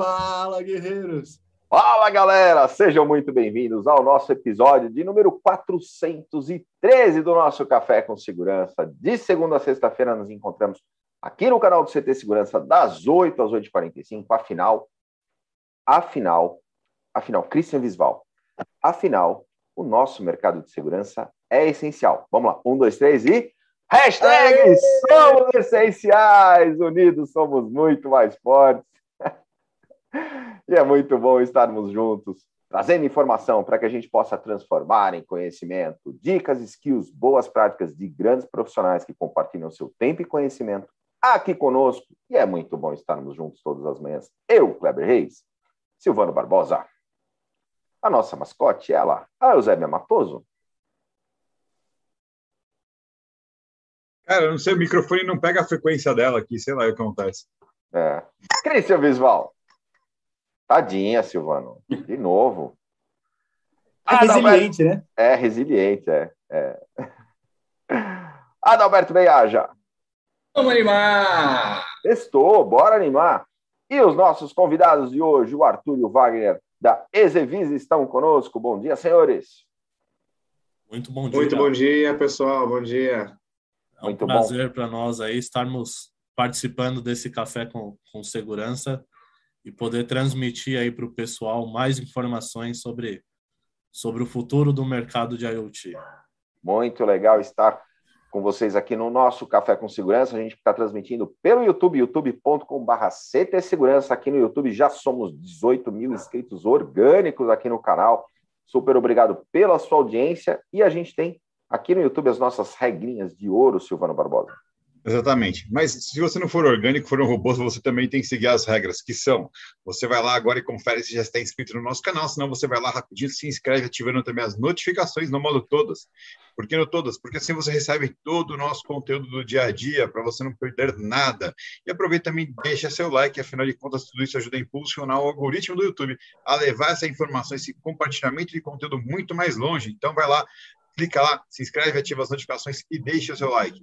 Fala, guerreiros! Fala, galera! Sejam muito bem-vindos ao nosso episódio de número 413 do nosso Café com Segurança. De segunda a sexta-feira nos encontramos aqui no canal do CT Segurança, das 8 às 8h45, afinal, afinal, afinal, Christian Visval, afinal, o nosso mercado de segurança é essencial. Vamos lá, um, dois, três e... Hashtag Aê! somos essenciais, unidos somos muito mais fortes. E é muito bom estarmos juntos, trazendo informação para que a gente possa transformar em conhecimento, dicas, skills, boas práticas de grandes profissionais que compartilham seu tempo e conhecimento aqui conosco. E é muito bom estarmos juntos todas as manhãs. Eu, Kleber Reis, Silvano Barbosa, a nossa mascote, ela, a Eusébia Matoso, Cara, eu não sei, o microfone não pega a frequência dela aqui, sei lá o que acontece. É. Cristian Visval. Tadinha, Silvano. De novo. É resiliente, né? É, resiliente, é. é. Adalberto Beiaja. Vamos animar! Estou, bora animar. E os nossos convidados de hoje, o Arthur e o Wagner, da Exevis, estão conosco. Bom dia, senhores. Muito bom dia. Muito bom dia, pessoal. Bom dia. É um Muito prazer para nós aí estarmos participando desse café com, com segurança e poder transmitir aí para o pessoal mais informações sobre, sobre o futuro do mercado de IoT. Muito legal estar com vocês aqui no nosso Café com Segurança. A gente está transmitindo pelo YouTube, youtube.com.br CT Segurança. Aqui no YouTube já somos 18 mil inscritos orgânicos aqui no canal. Super obrigado pela sua audiência. E a gente tem aqui no YouTube as nossas regrinhas de ouro, Silvano Barbosa. Exatamente. Mas se você não for orgânico, for um robô, você também tem que seguir as regras, que são: você vai lá agora e confere se já está inscrito no nosso canal, senão você vai lá rapidinho, se inscreve, ativando também as notificações no modo todas. Por que no todas? Porque assim você recebe todo o nosso conteúdo do dia a dia, para você não perder nada. E aproveita também, deixa seu like, afinal de contas, tudo isso ajuda a impulsionar o algoritmo do YouTube a levar essa informação, esse compartilhamento de conteúdo muito mais longe. Então vai lá, clica lá, se inscreve, ativa as notificações e deixa o seu like.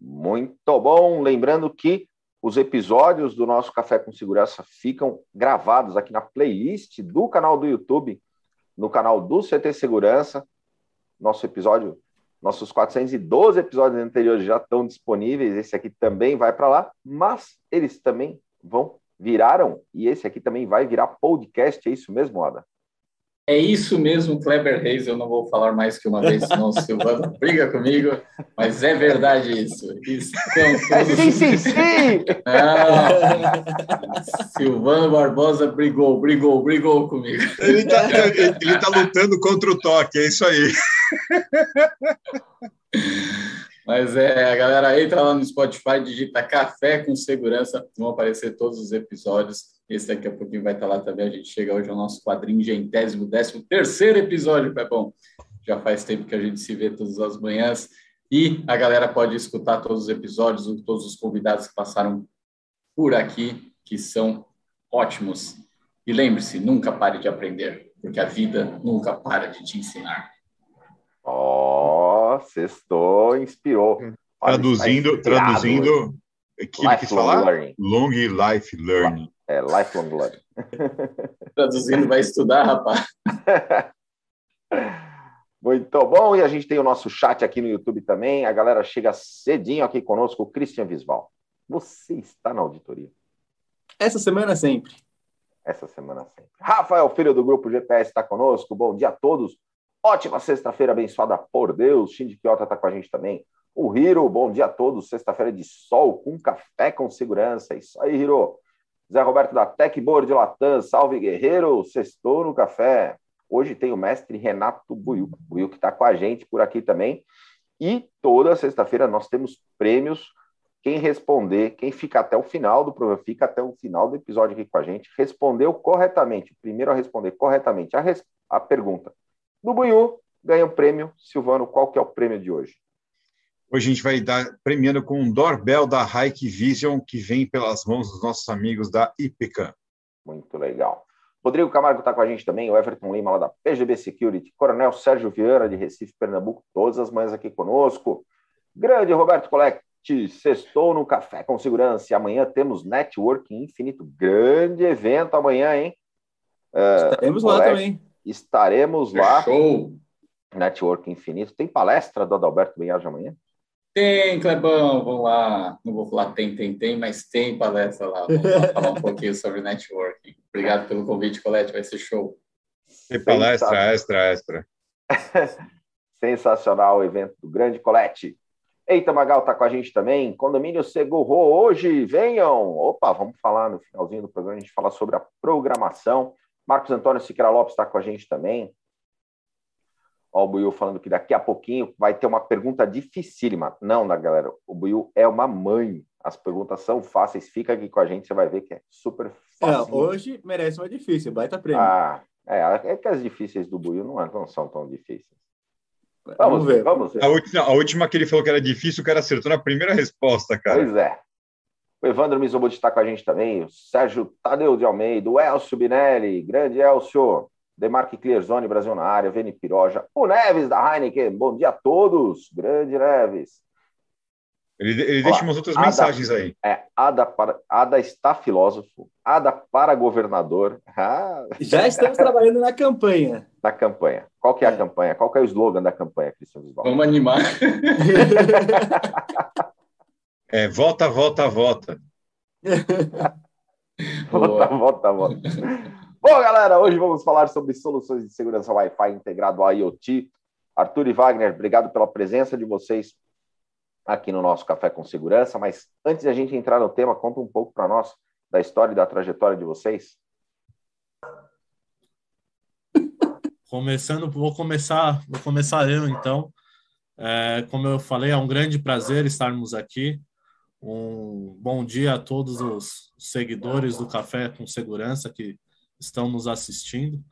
Muito bom. Lembrando que os episódios do nosso Café com Segurança ficam gravados aqui na playlist do canal do YouTube, no canal do CT Segurança. Nosso episódio, nossos 412 episódios anteriores já estão disponíveis. Esse aqui também vai para lá, mas eles também vão viraram e esse aqui também vai virar podcast. É isso mesmo, Ada? É isso mesmo, Kleber Reis. Eu não vou falar mais que uma vez, senão o Silvano briga comigo, mas é verdade isso. isso é sim, sim, sim! Silvano Barbosa brigou, brigou, brigou comigo. Ele está ele tá lutando contra o toque, é isso aí. Mas é, a galera entra lá no Spotify, digita Café com Segurança, vão aparecer todos os episódios esse daqui a pouquinho vai estar lá também. A gente chega hoje ao nosso quadrinho gentésimo, décimo terceiro episódio, Pepão. Já faz tempo que a gente se vê todas as manhãs. E a galera pode escutar todos os episódios, todos os convidados que passaram por aqui, que são ótimos. E lembre-se, nunca pare de aprender, porque a vida nunca para de te ensinar. Ó, oh, sextou, inspirou. traduzindo, traduzindo, que quis falar? Learning. Long life learning. É, lifelong learning. Traduzindo, vai estudar, rapaz. Muito bom, e a gente tem o nosso chat aqui no YouTube também. A galera chega cedinho aqui conosco, o Christian Visval. Você está na auditoria? Essa semana sempre. Essa semana sempre. Rafael, filho do grupo GPS, está conosco. Bom dia a todos. Ótima sexta-feira abençoada por Deus. Shinji Kiyota está com a gente também. O Hiro, bom dia a todos. Sexta-feira de sol com café com segurança. Isso aí, Hiro. Zé Roberto da Tech Board de Latam, salve guerreiro, sextou no café. Hoje tem o mestre Renato Buiu, Buiu que está com a gente por aqui também. E toda sexta-feira nós temos prêmios. Quem responder, quem fica até o final do programa, fica até o final do episódio aqui com a gente, respondeu corretamente, primeiro a responder corretamente a, res... a pergunta do Buiu, ganha o prêmio. Silvano, qual que é o prêmio de hoje? Hoje a gente vai dar premiando com um doorbell da Hike Vision que vem pelas mãos dos nossos amigos da IPCAM. Muito legal. Rodrigo Camargo está com a gente também, o Everton Lima lá da PGB Security, Coronel Sérgio Vieira de Recife, Pernambuco, todas as manhãs aqui conosco. Grande Roberto noite, sextou no Café com Segurança. E amanhã temos Networking Infinito. Grande evento amanhã, hein? Uh, estaremos lá também. Estaremos lá. Show! Networking Infinito. Tem palestra do Adalberto Benhage amanhã? Tem, Clebão, vamos lá. Não vou falar tem, tem, tem, mas tem palestra lá. Vamos lá falar um pouquinho sobre networking. Obrigado pelo convite, Colete, vai ser show. Tem palestra extra, extra. Sensacional o evento do Grande Colete. Eita, Magal está com a gente também. Condomínio Segurro hoje, venham! Opa, vamos falar no finalzinho do programa, a gente fala sobre a programação. Marcos Antônio Siqueira Lopes está com a gente também. Ó, o Buiu falando que daqui a pouquinho vai ter uma pergunta dificílima. Não, da galera, o Buiu é uma mãe. As perguntas são fáceis. Fica aqui com a gente, você vai ver que é super fácil. É, hoje merece uma difícil, baita prêmio. Ah, é, é que as difíceis do Buiu não, não são tão difíceis. Vamos, vamos ver, vamos ver. A última, a última que ele falou que era difícil, o cara acertou na primeira resposta, cara. Pois é. O Evandro Mizobuti está com a gente também, o Sérgio Tadeu de Almeida, o Elcio Binelli, grande Elcio. Demarque Clearzone, Brasil na área, Vene Piroja, o Neves da Heineken, bom dia a todos, grande Neves. Ele, ele deixa umas outras Ada, mensagens aí. É, Ada, para, Ada está filósofo, Ada para governador. Ah. Já estamos trabalhando na campanha. Na campanha. Qual que é, é. a campanha? Qual que é o slogan da campanha, Cristiano Visvaldo? Vamos animar. é, volta, volta, volta. volta, volta, volta. Bom, galera, hoje vamos falar sobre soluções de segurança Wi-Fi integrado ao IoT. Arthur e Wagner, obrigado pela presença de vocês aqui no nosso Café com Segurança. Mas antes de a gente entrar no tema, conta um pouco para nós da história e da trajetória de vocês. Começando, vou começar, vou começar eu então. É, como eu falei, é um grande prazer estarmos aqui. Um bom dia a todos os seguidores do Café com Segurança que estão nos assistindo.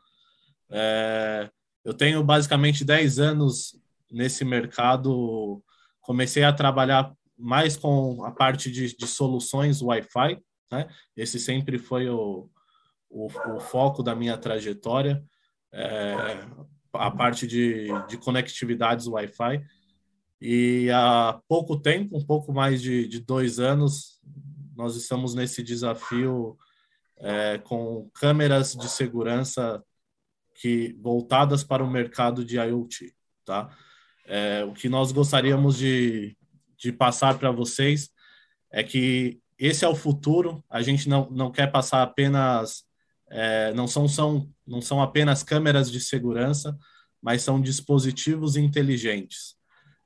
É, eu tenho basicamente 10 anos nesse mercado. Comecei a trabalhar mais com a parte de, de soluções Wi-Fi. Né? Esse sempre foi o, o, o foco da minha trajetória. É, a parte de, de conectividades Wi-Fi. E há pouco tempo, um pouco mais de, de dois anos, nós estamos nesse desafio é, com câmeras de segurança que voltadas para o mercado de IoT, tá? É, o que nós gostaríamos de, de passar para vocês é que esse é o futuro. A gente não, não quer passar apenas é, não são, são não são apenas câmeras de segurança, mas são dispositivos inteligentes.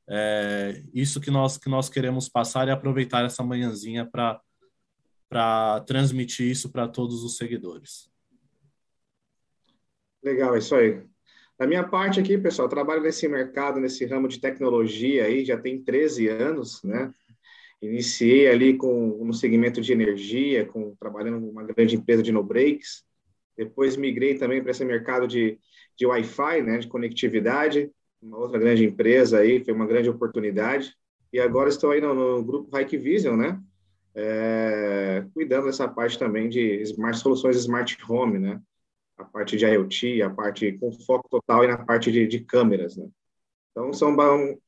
É, isso que nós que nós queremos passar e aproveitar essa manhãzinha para para transmitir isso para todos os seguidores. Legal, é isso aí. Da minha parte aqui, pessoal, trabalho nesse mercado, nesse ramo de tecnologia aí, já tem 13 anos, né? Iniciei ali com, no segmento de energia, com, trabalhando numa grande empresa de no-breaks. Depois migrei também para esse mercado de, de Wi-Fi, né, de conectividade, uma outra grande empresa aí, foi uma grande oportunidade. E agora estou aí no, no grupo Hikvision, né? É, cuidando dessa parte também de smart, soluções smart home, né? A parte de IoT, a parte com foco total e na parte de, de câmeras, né? Então, são um,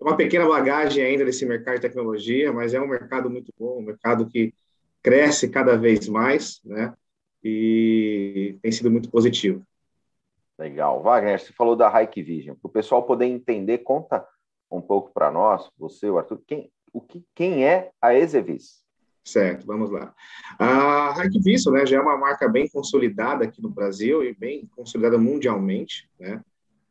uma pequena bagagem ainda desse mercado de tecnologia, mas é um mercado muito bom, um mercado que cresce cada vez mais, né? E tem sido muito positivo. Legal. Wagner, você falou da Hikvision. Para o pessoal poder entender, conta um pouco para nós, você, o Arthur, quem, o que, quem é a Exevis? Certo, vamos lá. A Hackvision, né, já é uma marca bem consolidada aqui no Brasil e bem consolidada mundialmente, né?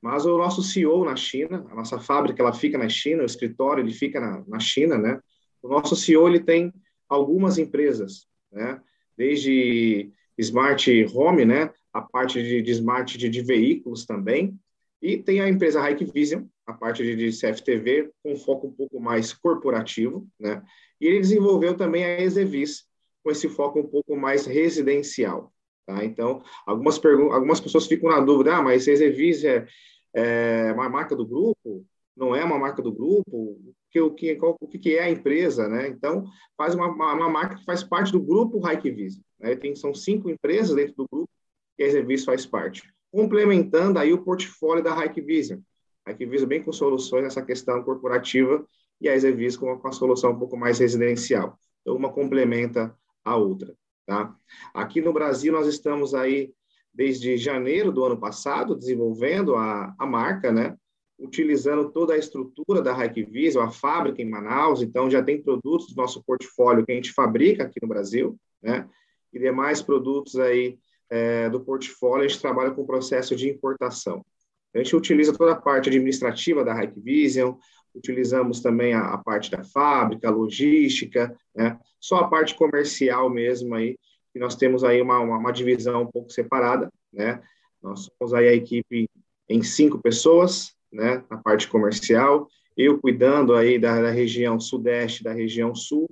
Mas o nosso CEO na China, a nossa fábrica, ela fica na China, o escritório, ele fica na, na China, né? O nosso CEO, ele tem algumas empresas, né? Desde Smart Home, né? A parte de, de Smart de, de, veículos também. E tem a empresa Hikvision, a parte de, de CFTV, com foco um pouco mais corporativo, né? E ele desenvolveu também a Exevis, com esse foco um pouco mais residencial. Tá? Então, algumas, algumas pessoas ficam na dúvida, ah, mas Exevis é, é uma marca do grupo? Não é uma marca do grupo? Que, o, que, qual, o que é a empresa? Né? Então, faz uma, uma, uma marca que faz parte do grupo Hikvision. Né? Tem, são cinco empresas dentro do grupo e a Exevis faz parte. Complementando aí o portfólio da Hikvision. A Hikvision bem com soluções nessa questão corporativa e a Exevis com, a solução um pouco mais residencial. Então, uma complementa a outra, tá? Aqui no Brasil, nós estamos aí desde janeiro do ano passado, desenvolvendo a, a marca, né? Utilizando toda a estrutura da Hikvision, a fábrica em Manaus, então já tem produtos do nosso portfólio que a gente fabrica aqui no Brasil, né? E demais produtos aí é, do portfólio, a gente trabalha com o processo de importação. A gente utiliza toda a parte administrativa da Hikvision, utilizamos também a, a, parte da fábrica, logística, né? Só a parte comercial mesmo aí, que nós temos aí uma, uma, uma, divisão um pouco separada, né? Nós somos aí a equipe em cinco pessoas, né? Na parte comercial, eu cuidando aí da, da região sudeste, da região sul.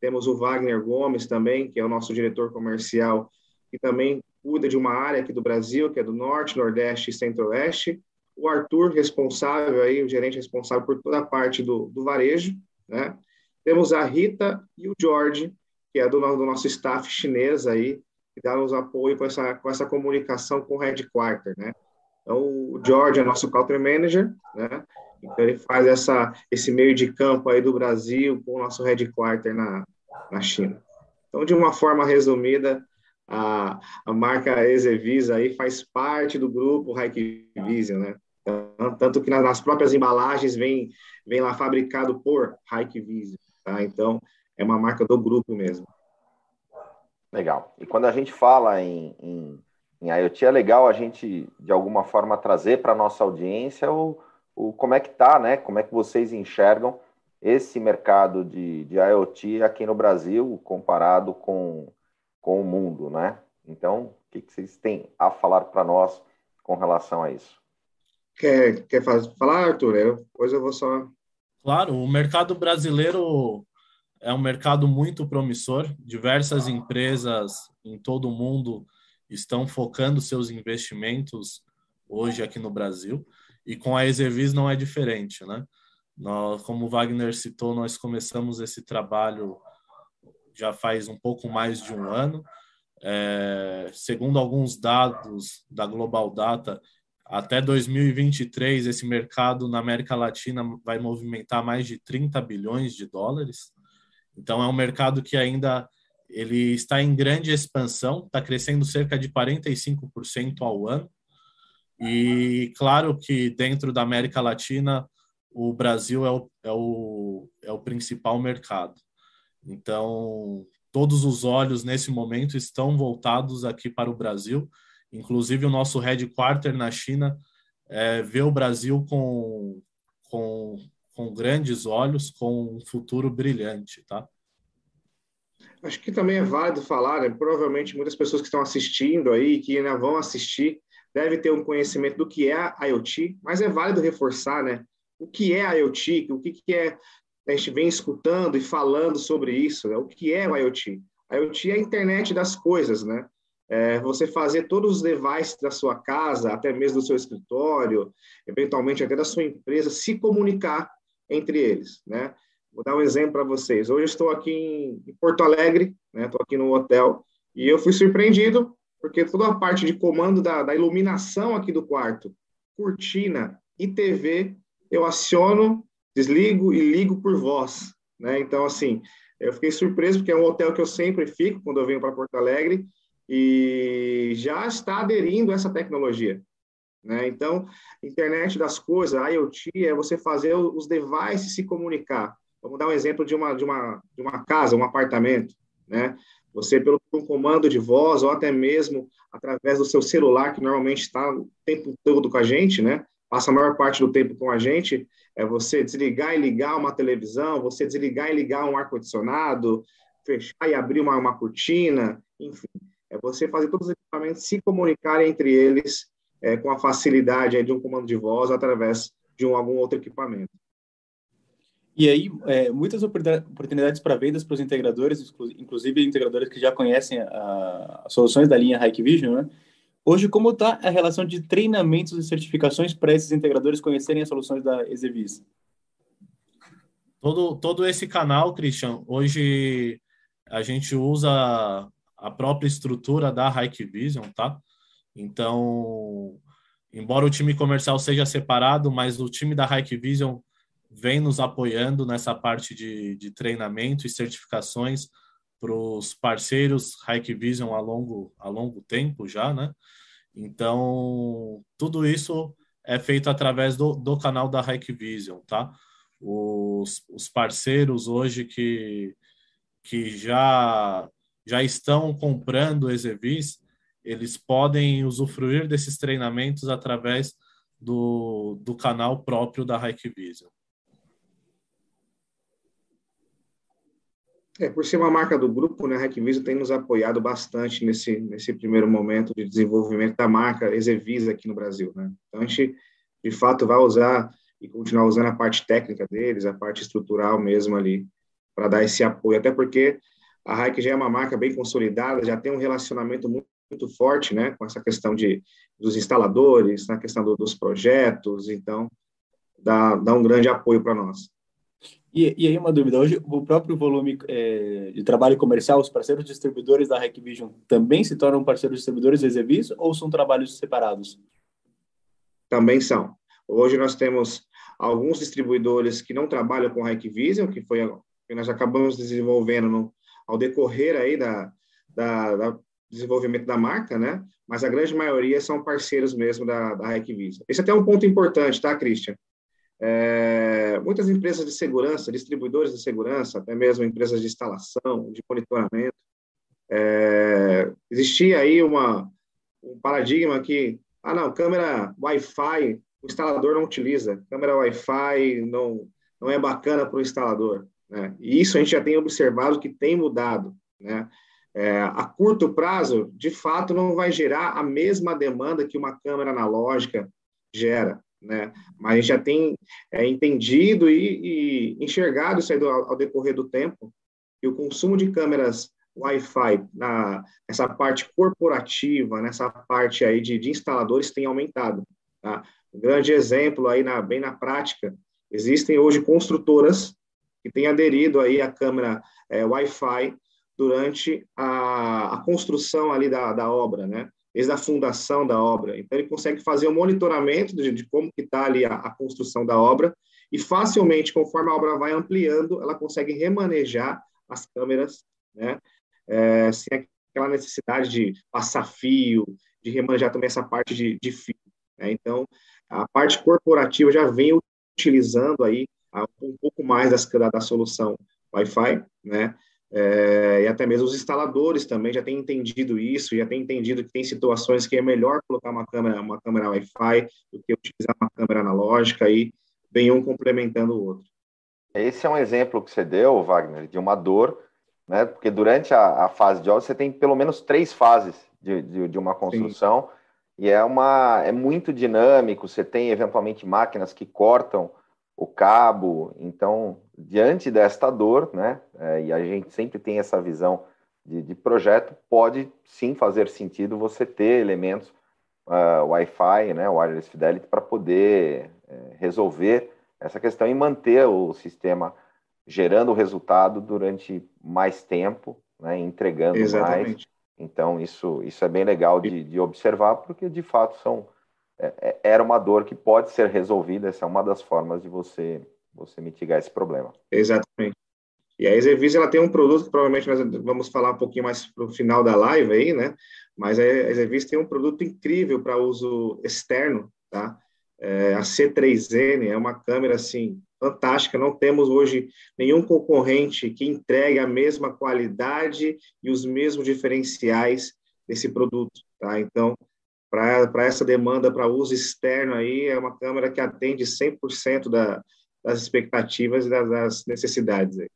Temos o Wagner Gomes também, que é o nosso diretor comercial, que também cuida de uma área aqui do Brasil, que é do norte, nordeste e centro-oeste. O Arthur, responsável aí, o gerente responsável por toda a parte do, do varejo, né? Temos a Rita e o George, que é do, do nosso staff chinês aí, que dá nos apoio com essa, com essa comunicação com o headquarter, né? Então, o George é nosso country manager, né? Então, ele faz essa, esse meio de campo aí do Brasil com o nosso headquarter na, na China. Então, de uma forma resumida, a, a marca Exevisa aí faz parte do grupo Hikvision, né? Tanto que nas próprias embalagens vem, vem lá fabricado por Hikvision, tá? Então, é uma marca do grupo mesmo. Legal. E quando a gente fala em, em, em IoT, é legal a gente, de alguma forma, trazer para a nossa audiência o, o como é que está, né? Como é que vocês enxergam esse mercado de, de IoT aqui no Brasil comparado com, com o mundo, né? Então, o que, que vocês têm a falar para nós com relação a isso? Quer, quer falar, Arthur? Eu, depois eu vou só. Claro, o mercado brasileiro é um mercado muito promissor. Diversas empresas em todo o mundo estão focando seus investimentos hoje aqui no Brasil e com a Exervis não é diferente, né? Nós, como o Wagner citou, nós começamos esse trabalho já faz um pouco mais de um ano. É, segundo alguns dados da Global Data, até 2023 esse mercado na América Latina vai movimentar mais de 30 bilhões de dólares. Então é um mercado que ainda ele está em grande expansão, está crescendo cerca de 45% ao ano. E claro que dentro da América Latina o Brasil é o, é o, é o principal mercado. Então todos os olhos nesse momento estão voltados aqui para o Brasil. Inclusive o nosso headquarter na China é, vê o Brasil com, com com grandes olhos, com um futuro brilhante, tá? Acho que também é válido falar, né? provavelmente muitas pessoas que estão assistindo aí, que ainda vão assistir, devem ter um conhecimento do que é a IoT, mas é válido reforçar, né? O que é a IoT, o que, que é, a gente vem escutando e falando sobre isso, né? o que é o IoT? A IoT é a internet das coisas, né? É você fazer todos os devices da sua casa, até mesmo do seu escritório, eventualmente até da sua empresa, se comunicar entre eles, né? Vou dar um exemplo para vocês. Hoje eu estou aqui em Porto Alegre, né? Estou aqui no hotel e eu fui surpreendido porque toda a parte de comando da, da iluminação aqui do quarto, cortina e TV, eu aciono, desligo e ligo por voz, né? Então assim, eu fiquei surpreso porque é um hotel que eu sempre fico quando eu venho para Porto Alegre e já está aderindo a essa tecnologia. Né? Então, internet das coisas, IoT, é você fazer os devices se comunicar. Vamos dar um exemplo de uma, de uma, de uma casa, um apartamento. Né? Você, pelo um comando de voz, ou até mesmo através do seu celular, que normalmente está o tempo todo com a gente, né? passa a maior parte do tempo com a gente, é você desligar e ligar uma televisão, você desligar e ligar um ar-condicionado, fechar e abrir uma, uma cortina, enfim. É você fazer todos os equipamentos se comunicarem entre eles é, com a facilidade de um comando de voz através de um, algum outro equipamento. E aí, é, muitas oportunidades para vendas para os integradores, inclusive integradores que já conhecem as soluções da linha Hikvision, né? Hoje, como está a relação de treinamentos e certificações para esses integradores conhecerem as soluções da Exevis? Todo, todo esse canal, Christian, hoje a gente usa a própria estrutura da Hikvision, tá? Então, embora o time comercial seja separado, mas o time da Hikvision vem nos apoiando nessa parte de, de treinamento e certificações para os parceiros Hikvision a longo, a longo tempo já, né? Então, tudo isso é feito através do, do canal da Hikvision, tá? Os, os parceiros hoje que, que já, já estão comprando Exevis, eles podem usufruir desses treinamentos através do, do canal próprio da Hikvision. É, por ser uma marca do grupo, né, a Hackvisa tem nos apoiado bastante nesse, nesse primeiro momento de desenvolvimento da marca Exevisa aqui no Brasil. Né? Então, a gente, de fato, vai usar e continuar usando a parte técnica deles, a parte estrutural mesmo ali, para dar esse apoio. Até porque a Hike já é uma marca bem consolidada, já tem um relacionamento muito, muito forte né, com essa questão de, dos instaladores, na questão do, dos projetos, então dá, dá um grande apoio para nós. E, e, aí uma dúvida, hoje o próprio volume é, de trabalho comercial, os parceiros distribuidores da Hackvision também se tornam parceiros distribuidores da Exevis ou são trabalhos separados? Também são. Hoje nós temos alguns distribuidores que não trabalham com Hackvision, que foi que nós acabamos desenvolvendo no, ao decorrer aí da, da, da, desenvolvimento da marca, né? Mas a grande maioria são parceiros mesmo da, da Hackvision. Esse é até um ponto importante, tá, Christian? É, muitas empresas de segurança, distribuidores de segurança, até mesmo empresas de instalação, de monitoramento, é, existia aí uma, um paradigma que, ah, não, câmera Wi-Fi, o instalador não utiliza, câmera Wi-Fi não, não é bacana para o instalador. Né? E isso a gente já tem observado que tem mudado. Né? É, a curto prazo, de fato, não vai gerar a mesma demanda que uma câmera analógica gera né? Mas a gente já tem é, entendido e, e, enxergado isso aí do, ao decorrer do tempo, que o consumo de câmeras Wi-Fi na nessa parte corporativa, nessa parte aí de, de instaladores tem aumentado. Tá? Um grande exemplo aí na, bem na prática, existem hoje construtoras que têm aderido aí à câmera é, Wi-Fi durante a, a construção ali da, da obra, né? desde a fundação da obra. Então, ele consegue fazer o um monitoramento de, de como está ali a, a, construção da obra e facilmente, conforme a obra vai ampliando, ela consegue remanejar as câmeras, né? É, sem aquela necessidade de passar fio, de remanejar também essa parte de, de fio. Né? Então, a parte corporativa já vem utilizando aí um pouco mais da, da solução Wi-Fi, né? É, e até mesmo os instaladores também já têm entendido isso, já têm entendido que tem situações que é melhor colocar uma câmera, uma câmera Wi-Fi do que utilizar uma câmera analógica e vem um complementando o outro. Esse é um exemplo que você deu, Wagner, de uma dor, né? Porque durante a, a fase de obra você tem pelo menos três fases de, de, de uma construção Sim. e é uma é muito dinâmico. Você tem eventualmente máquinas que cortam o cabo. Então, diante desta dor, né, é, e a gente sempre tem essa visão de, de, projeto, pode sim fazer sentido você ter elementos uh, Wi-Fi, né, wireless fidelity, para poder é, resolver essa questão e manter o sistema gerando resultado durante mais tempo, né, entregando Exatamente. mais. Então, isso, isso é bem legal de, de observar, porque de fato são é, é, era uma dor que pode ser resolvida, essa é uma das formas de você, você mitigar esse problema. Exatamente. E a Exevis, ela tem um produto que provavelmente nós vamos falar um pouquinho mais para o final da live aí, né? Mas a Exevis tem um produto incrível para uso externo, tá? É, a C3N é uma câmera, assim, fantástica. Não temos hoje nenhum concorrente que entregue a mesma qualidade e os mesmos diferenciais desse produto, tá? Então, para essa demanda para uso externo aí, é uma câmera que atende 100% da, das expectativas e das, das necessidades. Aí.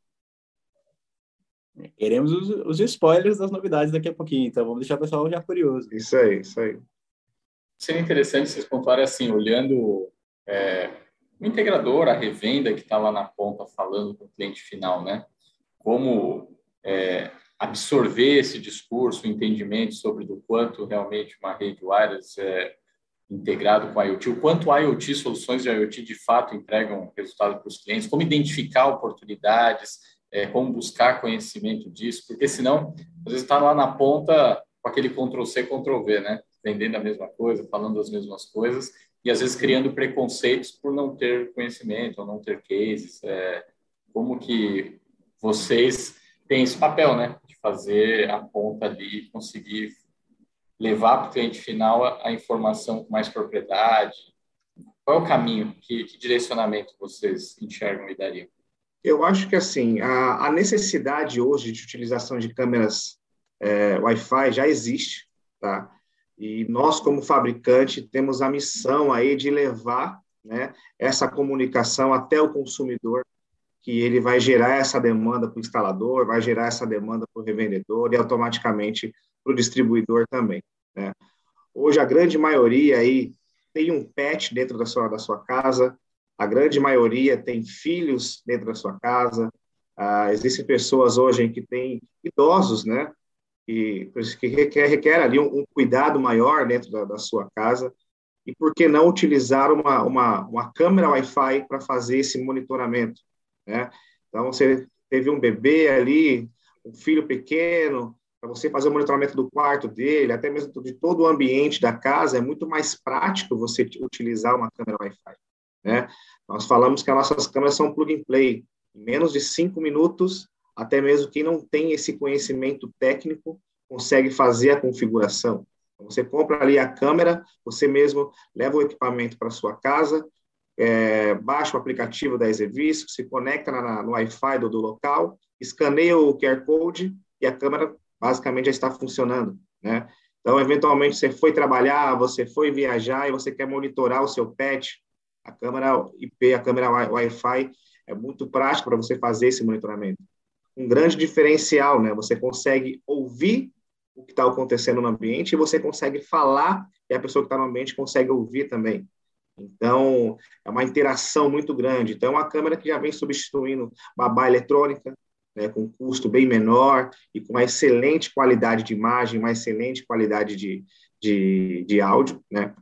Queremos os, os, spoilers das novidades daqui a pouquinho, então vamos deixar o pessoal já curioso. Isso aí, isso aí. Seria interessante vocês pontuarem assim, olhando é, o integrador, a revenda que está lá na ponta falando com o cliente final, né? Como é, absorver esse discurso, o entendimento sobre do quanto realmente uma rede wireless é integrado com a IoT, o quanto a IoT, soluções de IoT de fato entregam resultado para os clientes, como identificar oportunidades, é, como buscar conhecimento disso, porque senão, às vezes está lá na ponta com aquele Ctrl-C, Ctrl-V, né? vendendo a mesma coisa, falando as mesmas coisas, e às vezes criando preconceitos por não ter conhecimento ou não ter cases. É, como que vocês têm esse papel, né, de fazer a ponta ali, conseguir levar para o cliente final a, a, informação com mais propriedade? Qual é o caminho, que, que direcionamento vocês enxergam e dariam? Eu acho que assim a, a necessidade hoje de utilização de câmeras é, Wi-Fi já existe, tá? E nós, como fabricante, temos a missão aí de levar né, essa comunicação até o consumidor, que ele vai gerar essa demanda para o instalador, vai gerar essa demanda para o revendedor e automaticamente para o distribuidor também. Né? Hoje, a grande maioria aí tem um pet dentro da sua, da sua casa, a grande maioria tem filhos dentro da sua casa, ah, existem pessoas hoje que têm idosos, né? que, que requer, requer ali um, um, cuidado maior dentro da, da, sua casa. E por que não utilizar uma, uma, uma câmera Wi-Fi para fazer esse monitoramento? Né? Então, você teve um bebê ali, um filho pequeno, para você fazer o monitoramento do quarto dele, até mesmo de todo o ambiente da casa, é muito mais prático você utilizar uma câmera Wi-Fi. Né? Nós falamos que as nossas câmeras são plug and play. Em menos de cinco minutos, até mesmo quem não tem esse conhecimento técnico consegue fazer a configuração. Então, você compra ali a câmera, você mesmo leva o equipamento para sua casa, é, baixa o aplicativo da Exevis, se conecta na, no Wi-Fi do, do, local, escaneia o QR Code e a câmera basicamente já está funcionando, né? Então, eventualmente, você foi trabalhar, você foi viajar e você quer monitorar o seu pet, a câmera IP, a câmera Wi-Fi é muito prático para você fazer esse monitoramento um grande diferencial, né? Você consegue ouvir o que está acontecendo no ambiente e você consegue falar e a pessoa que está no ambiente consegue ouvir também. Então, é uma interação muito grande. Então, é uma câmera que já vem substituindo babá eletrônica, né, com custo bem menor e com uma excelente qualidade de imagem, uma excelente qualidade de, de, de áudio, né?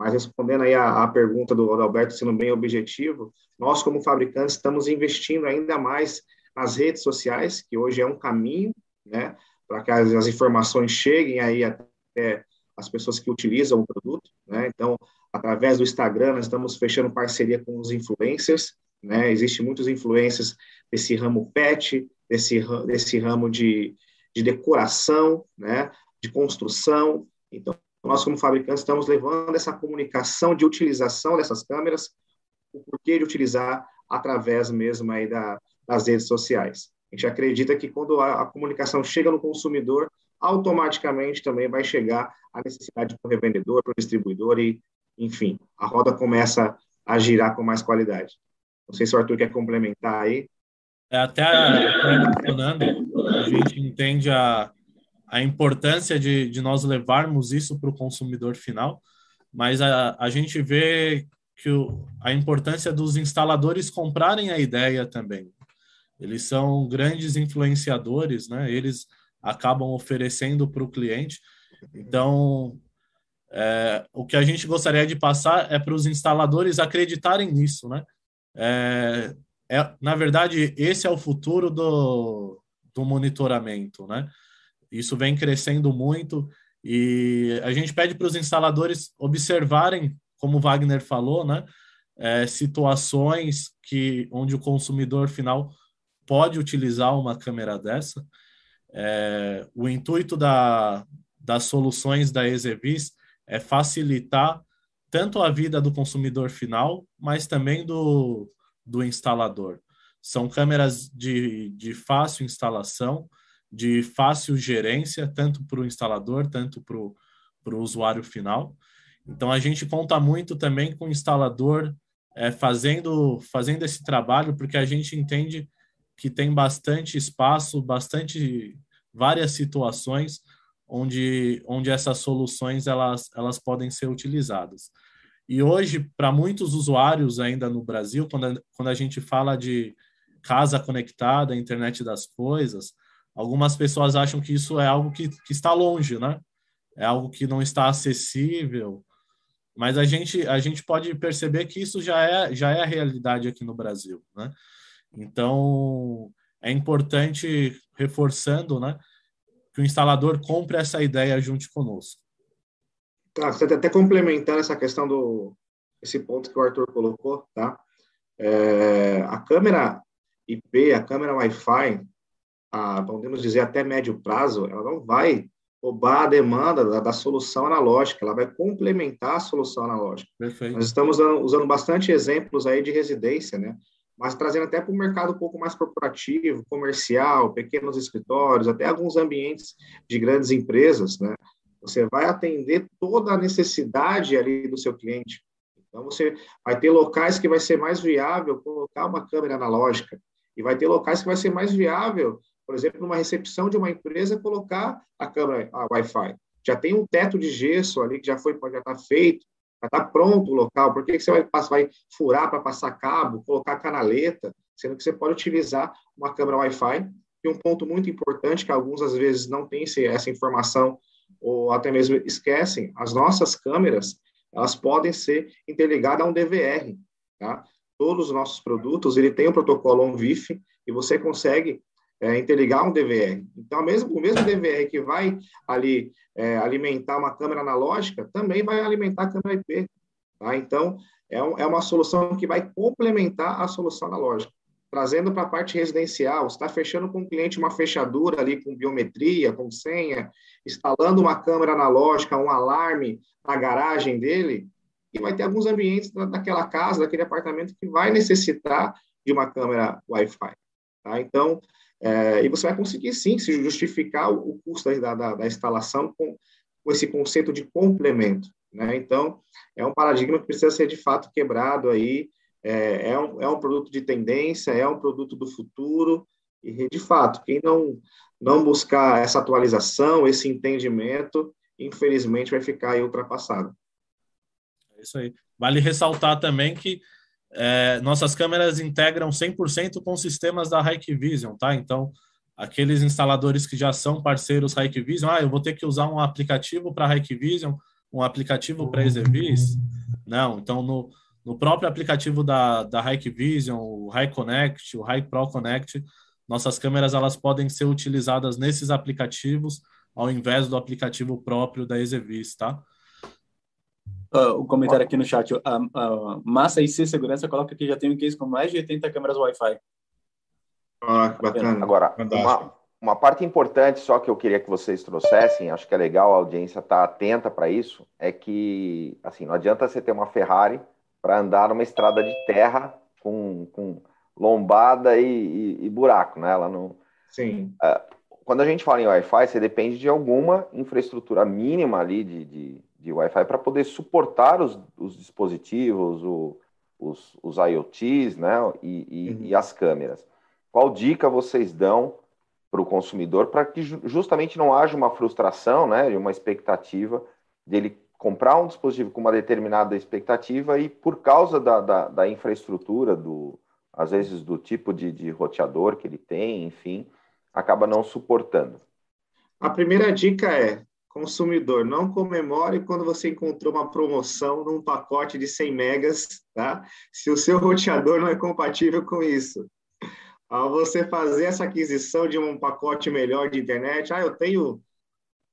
Mas respondendo aí a, a pergunta do, Alberto, sendo bem objetivo, nós, como fabricantes, estamos investindo ainda mais as redes sociais, que hoje é um caminho, né, para que as, as, informações cheguem aí até as pessoas que utilizam o produto, né? Então, através do Instagram, nós estamos fechando parceria com os influencers, né? Existem muitos influencers desse ramo pet, desse, desse ramo de, de decoração, né? De construção. Então, nós, como fabricantes, estamos levando essa comunicação de utilização dessas câmeras, o porquê de utilizar através mesmo aí da, nas redes sociais. A gente acredita que quando a, a comunicação chega no consumidor, automaticamente também vai chegar a necessidade para o revendedor, para o distribuidor e, enfim, a roda começa a girar com mais qualidade. Não sei se o Arthur quer complementar aí. É, até mencionando, a gente entende a, a importância de, de nós levarmos isso para o consumidor final, mas a, a gente vê que o, a importância dos instaladores comprarem a ideia também. Eles são grandes influenciadores, né? Eles acabam oferecendo para o cliente. Então, é, o que a gente gostaria de passar é para os instaladores acreditarem nisso, né? É, é, na verdade, esse é o futuro do, do monitoramento, né? Isso vem crescendo muito e a gente pede para os instaladores observarem, como Wagner falou, né? É, situações que onde o consumidor final pode utilizar uma câmera dessa. É, o intuito da, das soluções da Exevis é facilitar tanto a vida do consumidor final, mas também do, do instalador. São câmeras de, de fácil instalação, de fácil gerência, tanto para o instalador, tanto para o usuário final. Então, a gente conta muito também com o instalador é, fazendo, fazendo esse trabalho, porque a gente entende que tem bastante espaço, bastante várias situações onde, onde essas soluções elas, elas podem ser utilizadas. E hoje, para muitos usuários ainda no Brasil, quando a, quando a gente fala de casa conectada, internet das coisas, algumas pessoas acham que isso é algo que, que está longe, né? É algo que não está acessível. Mas a gente, a gente pode perceber que isso já é, já é a realidade aqui no Brasil, né? Então, é importante, reforçando, né, que o instalador compre essa ideia junto conosco. Tá, você até complementando essa questão do esse ponto que o Arthur colocou, tá? É, a câmera IP, a câmera Wi-Fi, a, podemos dizer até médio prazo, ela não vai roubar a demanda da, da, solução analógica, ela vai complementar a solução analógica. Perfeito. Nós estamos usando, usando bastante exemplos aí de residência, né? Mas trazendo até para o mercado um pouco mais corporativo, comercial, pequenos escritórios, até alguns ambientes de grandes empresas, né? Você vai atender toda a necessidade ali do seu cliente. Então, você vai ter locais que vai ser mais viável colocar uma câmera analógica, e vai ter locais que vai ser mais viável por exemplo, numa recepção de uma empresa, colocar a câmera a Wi-Fi. Já tem um teto de gesso ali que já foi, já está feito, já está pronto o local. Por que, você vai, vai furar para passar cabo, colocar canaleta, sendo que você pode utilizar uma câmera Wi-Fi? E um ponto muito importante que alguns às vezes não têm essa informação ou até mesmo esquecem, as nossas câmeras elas podem ser interligadas a um DVR, tá? Todos os nossos produtos ele tem um protocolo ONVIF e você consegue é, interligar um DVR. Então, mesmo, o mesmo DVR que vai ali é, alimentar uma câmera analógica, também vai alimentar a câmera IP. Tá? Então, é, um, é uma solução que vai complementar a solução analógica. Trazendo para a parte residencial, está fechando com o cliente uma fechadura ali com biometria, com senha, instalando uma câmera analógica, um alarme na garagem dele, e vai ter alguns ambientes da, daquela casa, daquele apartamento que vai necessitar de uma câmera Wi-Fi. Tá? Então, é, e você vai conseguir, sim, se justificar o, custo da, da, da instalação com, com, esse conceito de complemento. Né? Então, é um paradigma que precisa ser, de fato, quebrado aí. É, é, um, é um produto de tendência, é um produto do futuro. E, de fato, quem não, não buscar essa atualização, esse entendimento, infelizmente vai ficar aí ultrapassado. É isso aí. Vale ressaltar também que é, nossas câmeras integram 100% com sistemas da Hikvision, tá? Então, aqueles instaladores que já são parceiros Hikvision, ah, eu vou ter que usar um aplicativo para Hikvision, um aplicativo para Exevis? Não, então no, no próprio aplicativo da, da Hikvision, o HiConnect, o HiPro Connect, nossas câmeras elas podem ser utilizadas nesses aplicativos ao invés do aplicativo próprio da Exevis, tá? Uh, o comentário aqui no chat. A, a Massa IC Segurança coloca que já tem um case com mais de 80 câmeras Wi-Fi. Ah, que bacana. Agora, uma, uma parte importante só que eu queria que vocês trouxessem, acho que é legal a audiência estar tá atenta para isso, é que assim, não adianta você ter uma Ferrari para andar numa estrada de terra com, com lombada e, e, e buraco, né? Ela não. Sim. Uh, quando a gente fala em Wi-Fi, você depende de alguma infraestrutura mínima ali de, de de Wi-Fi para poder suportar os, os dispositivos, o, os, os, IoTs né, e, e, uhum. e, as câmeras. Qual dica vocês dão para o consumidor para que justamente não haja uma frustração, né, uma expectativa dele comprar um dispositivo com uma determinada expectativa e por causa da, da, da infraestrutura, do, às vezes do tipo de, de roteador que ele tem, enfim, acaba não suportando. A primeira dica é consumidor, não comemore quando você encontrou uma promoção num pacote de 100 megas, tá? Se o seu roteador não é compatível com isso. Ao você fazer essa aquisição de um pacote melhor de internet, ah, eu tenho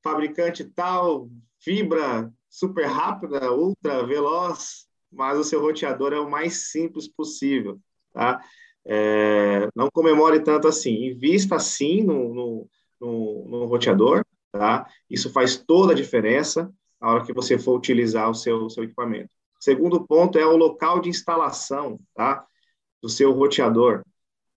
fabricante tal, fibra super rápida, ultra veloz, mas o seu roteador é o mais simples possível, tá? É, não comemore tanto assim, invista sim no, no, no, no roteador, tá? Isso faz toda a diferença na hora que você for utilizar o seu, seu equipamento. Segundo ponto é o local de instalação, tá? Do seu roteador.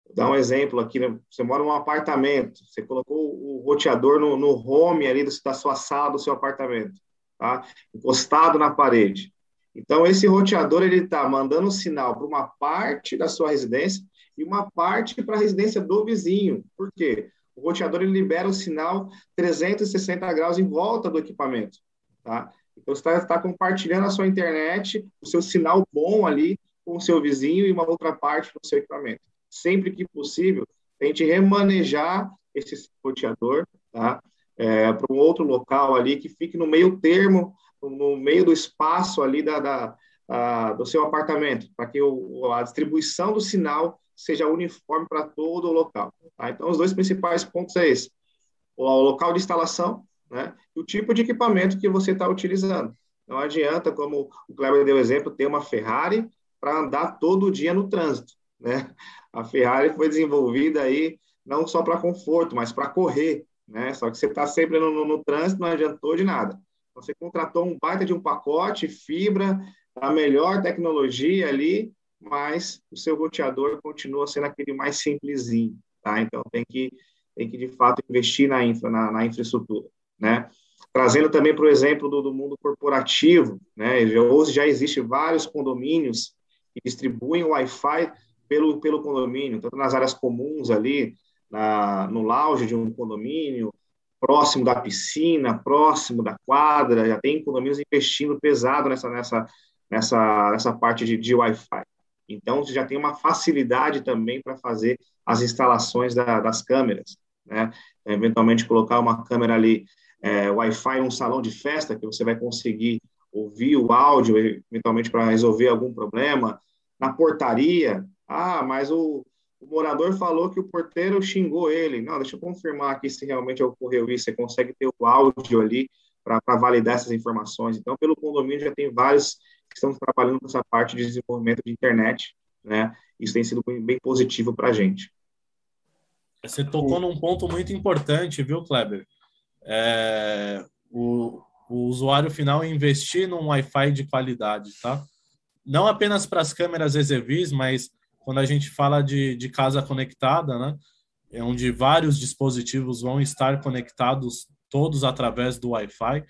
Vou dar um exemplo aqui, né? você mora num apartamento, você colocou o roteador no, no home ali da sua sala, do seu apartamento, tá? Encostado na parede. Então, esse roteador, ele está mandando um sinal para uma parte da sua residência e uma parte para a residência do vizinho. Por quê? O roteador ele libera o sinal 360 graus em volta do equipamento, tá? Então, você está tá compartilhando a sua internet, o seu sinal bom ali com o seu vizinho e uma outra parte do seu equipamento. Sempre que possível, tente remanejar esse roteador, tá? É, para um outro local ali que fique no meio termo, no meio do espaço ali da, da a, do seu apartamento, para que o, a distribuição do sinal seja uniforme para todo o local. Tá? Então, os dois principais pontos é esse: o local de instalação né, e o tipo de equipamento que você está utilizando. Não adianta, como o Kleber deu exemplo, ter uma Ferrari para andar todo dia no trânsito, né? A Ferrari foi desenvolvida aí não só para conforto, mas para correr, né? Só que você está sempre no, no, no, trânsito, não adiantou de nada. Você contratou um baita de um pacote, fibra, a melhor tecnologia ali, mas o seu roteador continua sendo aquele mais simplesinho, tá? Então tem que tem que de fato investir na infra, na, na infraestrutura, né? Trazendo também para o exemplo do, do, mundo corporativo, né? Hoje já existe vários condomínios que distribuem Wi-Fi pelo, pelo condomínio, tanto nas áreas comuns ali, na, no lounge de um condomínio, próximo da piscina, próximo da quadra, já tem condomínios investindo pesado nessa, nessa, nessa, nessa parte de, de Wi-Fi. Então, você já tem uma facilidade também para fazer as instalações da, das câmeras, né? Eventualmente colocar uma câmera ali, é, Wi-Fi num salão de festa, que você vai conseguir ouvir o áudio, eventualmente para resolver algum problema. Na portaria, ah, mas o, o morador falou que o porteiro xingou ele. Não, deixa eu confirmar aqui se realmente ocorreu isso. Você consegue ter o áudio ali para validar essas informações. Então, pelo condomínio já tem vários estão trabalhando com essa parte de desenvolvimento de internet, né? Isso tem sido bem, bem positivo para a gente. Você tocou num ponto muito importante, viu, Kleber? É, o, o usuário final investir num Wi-Fi de qualidade, tá? Não apenas para as câmeras EZVIS, mas quando a gente fala de, de casa conectada, né? É onde vários dispositivos vão estar conectados todos através do Wi-Fi.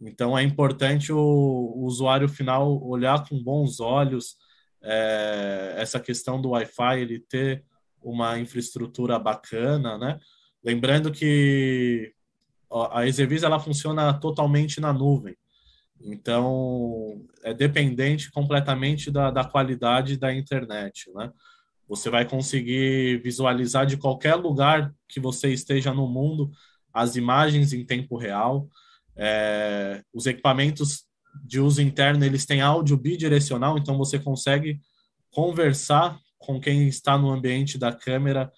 Então é importante o, o usuário final olhar com bons olhos é, essa questão do Wi-Fi, ele ter uma infraestrutura bacana, né? Lembrando que a Exevis ela funciona totalmente na nuvem, então é dependente completamente da, da qualidade da internet, né? Você vai conseguir visualizar de qualquer lugar que você esteja no mundo as imagens em tempo real. É, os equipamentos de uso interno eles têm áudio bidirecional, então você consegue conversar com quem está no ambiente da câmera,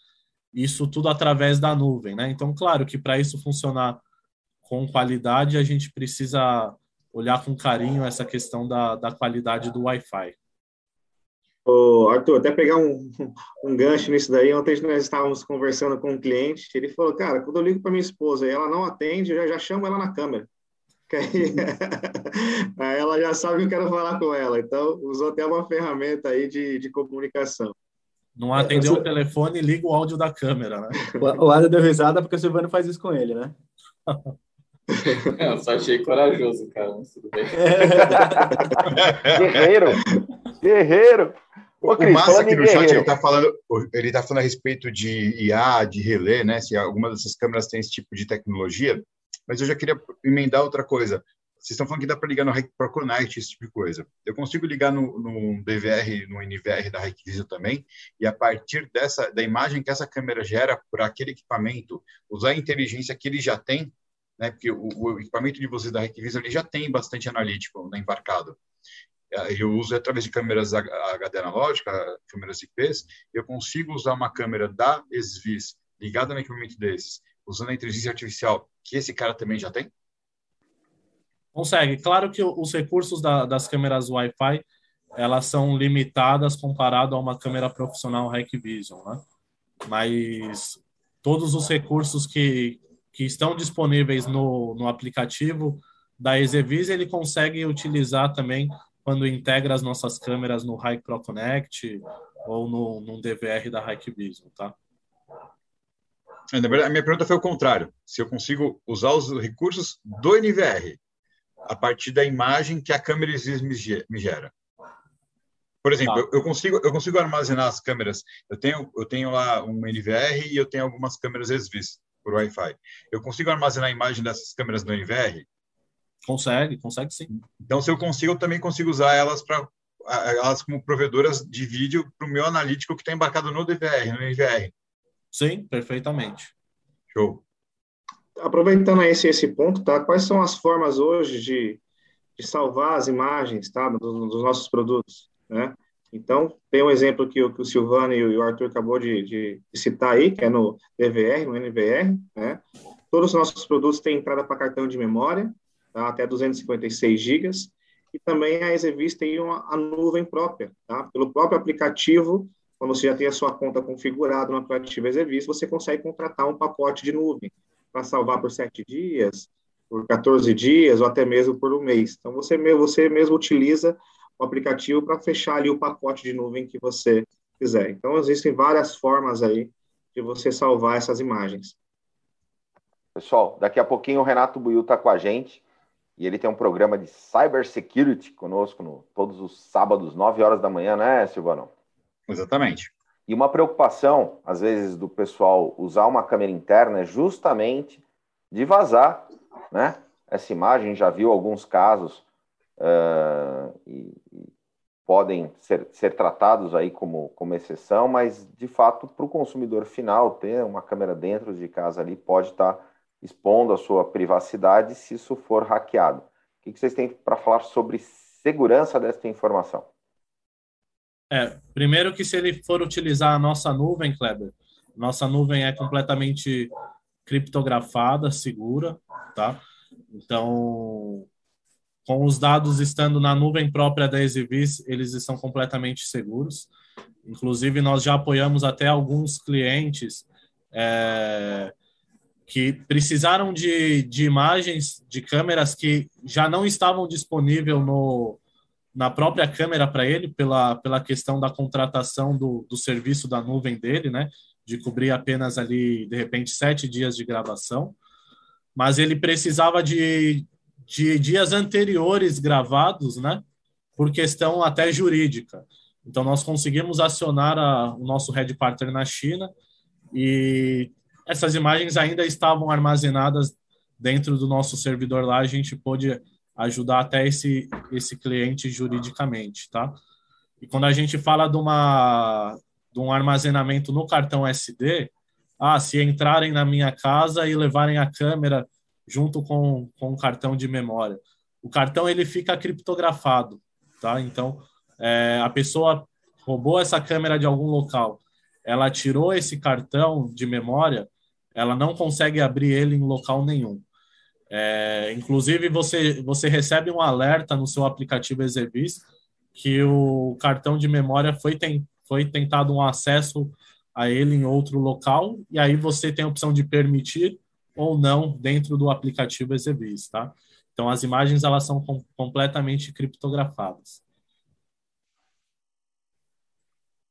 isso tudo através da nuvem, né? Então, claro que para isso funcionar com qualidade, a gente precisa olhar com carinho essa questão da, da qualidade do Wi-Fi. Ô, Arthur, até pegar um, um gancho nisso daí, ontem nós estávamos conversando com um cliente, ele falou, cara, quando eu ligo para minha esposa e ela não atende, eu já, já chamo ela na câmera. Que aí, aí ela já sabe que eu quero falar com ela. Então, usou até uma ferramenta aí de, de comunicação. Não atendeu é, o telefone e liga o áudio da câmera, né? O, Ada deu risada porque o Silvano faz isso com ele, né? eu só achei corajoso, cara, mas tudo bem. Guerreiro! Guerreiro! Ô, Cris, o Massa aqui no chat, ele está falando, ele tá falando a respeito de IA, de relé, né? Se alguma dessas câmeras tem esse tipo de tecnologia. Mas eu já queria emendar outra coisa. Vocês estão falando que dá para ligar no Connect, esse tipo de coisa. Eu consigo ligar no, no DVR, no NVR da Hikvision também, e a partir dessa da imagem que essa câmera gera para aquele equipamento, usar a inteligência que ele já tem, né? Porque o, o equipamento de vocês da Hikvision ele já tem bastante analítico né, embarcado. Eu uso através de câmeras HD analógica, câmeras IPs, eu consigo usar uma câmera da SVIS ligada no equipamento desses usando a inteligência artificial que esse cara também já tem? Consegue. Claro que os recursos da, das câmeras Wi-Fi elas são limitadas comparado a uma câmera profissional Hikvision, né? Mas todos os recursos que, que estão disponíveis no, no aplicativo da Exevis, ele consegue utilizar também quando integra as nossas câmeras no Hike Pro Connect ou no, no DVR da Hikvision, tá? Na verdade, a minha pergunta foi o contrário. Se eu consigo usar os recursos do NVR a partir da imagem que a câmera me gera. Por exemplo, tá. eu, consigo eu consigo armazenar as câmeras. Eu tenho eu tenho lá um NVR e eu tenho algumas câmeras SVIS por Wi-Fi. Eu consigo armazenar a imagem dessas câmeras do NVR? Consegue, consegue sim. Então, se eu consigo, eu também consigo usar elas para elas como provedoras de vídeo para o meu analítico que está embarcado no DVR, no NVR. Sim, perfeitamente. Show. Aproveitando esse, esse ponto, tá? Quais são as formas hoje de, de salvar as imagens, tá? Dos, dos nossos produtos, né? Então, tem um exemplo que, que o Silvano e o Arthur acabou de, de, citar aí, que é no DVR, no NVR, né? Todos os nossos produtos têm entrada para cartão de memória, tá? até 256 GB, E também a Exevis tem uma, a nuvem própria, tá? Pelo próprio aplicativo, quando você já tem a sua conta configurada no aplicativo Exevis, você consegue contratar um pacote de nuvem para salvar por sete dias, por 14 dias ou até mesmo por um mês. Então, você, você mesmo utiliza o aplicativo para fechar ali o pacote de nuvem que você quiser. Então, existem várias formas aí de você salvar essas imagens. Pessoal, daqui a pouquinho o Renato Buiu está com a gente e ele tem um programa de cybersecurity conosco no, todos os sábados, 9 horas da manhã, né, Silvano? Exatamente. E uma preocupação, às vezes, do pessoal usar uma câmera interna é justamente de vazar né, essa imagem. Já viu alguns casos uh, e, e, podem ser, ser tratados aí como, como exceção, mas, de fato, para o consumidor final, ter uma câmera dentro de casa ali pode estar tá expondo a sua privacidade se isso for hackeado. O que vocês têm para falar sobre segurança desta informação? É, primeiro que se ele for utilizar a nossa nuvem, Kleber, nossa nuvem é completamente criptografada, segura, tá? Então, com os dados estando na nuvem própria da Exibis, eles estão completamente seguros. Inclusive, nós já apoiamos até alguns clientes é, que precisaram de, de imagens de câmeras que já não estavam disponíveis no, na própria câmera para ele, pela, pela questão da contratação do, do serviço da nuvem dele, né? De cobrir apenas ali, de repente, sete dias de gravação. Mas ele precisava de, de dias anteriores gravados, né? Por questão até jurídica. Então, nós conseguimos acionar a, o nosso Red Partner na China e essas imagens ainda estavam armazenadas dentro do nosso servidor lá. A gente pôde ajudar até esse, esse cliente juridicamente, tá? E quando a gente fala de, uma, de um armazenamento no cartão SD, ah, se entrarem na minha casa e levarem a câmera junto com, com o cartão de memória. O cartão ele fica criptografado, tá? Então, é, a pessoa roubou essa câmera de algum local, ela tirou esse cartão de memória, ela não consegue abrir ele em local nenhum. É, inclusive, você, você recebe um alerta no seu aplicativo Exebis que o cartão de memória foi, tem, foi tentado um acesso a ele em outro local, e aí você tem a opção de permitir ou não dentro do aplicativo Exebis, tá? Então, as imagens, elas são com, completamente criptografadas.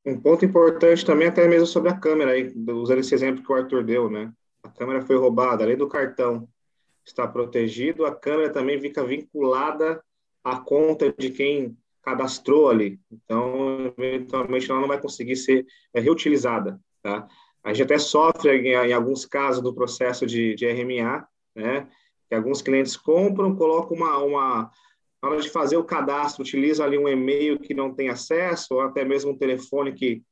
Um ponto importante também, até mesmo sobre a câmera, aí, usando esse exemplo que o Arthur deu, né? A câmera foi roubada, além do cartão está protegido, a câmera também fica vinculada à conta de quem cadastrou ali. Então, eventualmente, ela não vai conseguir ser é, reutilizada. Tá? A gente até sofre, em, alguns casos, do processo de, de RMA, né? que alguns clientes compram, colocam uma, uma. Na hora de fazer o cadastro, utiliza ali um e-mail que não tem acesso, ou até mesmo um telefone que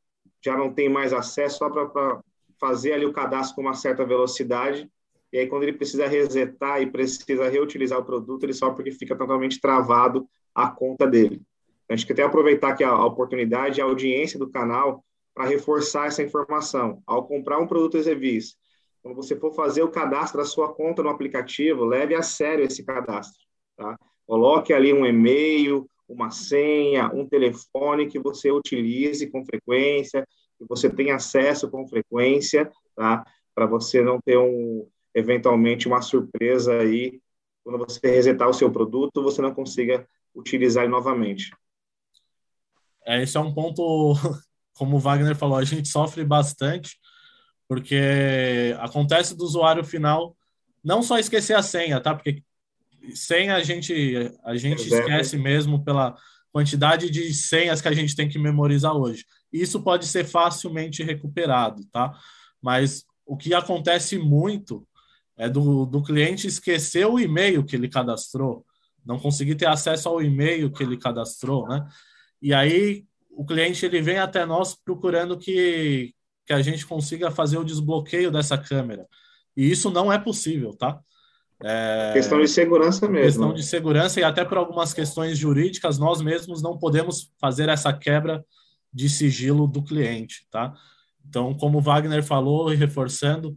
já não tem mais acesso, só para fazer ali o cadastro com uma certa velocidade e aí quando ele precisa resetar e precisa reutilizar o produto, ele só porque fica totalmente travado a conta dele. Então, a gente quer até aproveitar aqui a, a oportunidade, a audiência do canal, para reforçar essa informação. Ao comprar um produto Exevis, quando você for fazer o cadastro da sua conta no aplicativo, leve a sério esse cadastro. Tá? Coloque ali um e-mail, uma senha, um telefone que você utilize com frequência, que você tenha acesso com frequência, tá? para você não ter um, eventualmente uma surpresa aí, quando você resetar o seu produto, você não consiga utilizar ele novamente. É, esse é um ponto, como o Wagner falou, a gente sofre bastante, porque acontece do usuário final não só esquecer a senha, tá? Porque senha a gente, a gente esquece mesmo pela quantidade de senhas que a gente tem que memorizar hoje. Isso pode ser facilmente recuperado, tá? Mas o que acontece muito é do, do cliente esquecer o e-mail que ele cadastrou, não conseguir ter acesso ao e-mail que ele cadastrou, né? E aí o cliente ele vem até nós procurando que, que a gente consiga fazer o desbloqueio dessa câmera. E isso não é possível, tá? É... Questão de segurança mesmo. Questão de segurança e até por algumas questões jurídicas, nós mesmos não podemos fazer essa quebra de sigilo do cliente, tá? Então, como o Wagner falou e reforçando,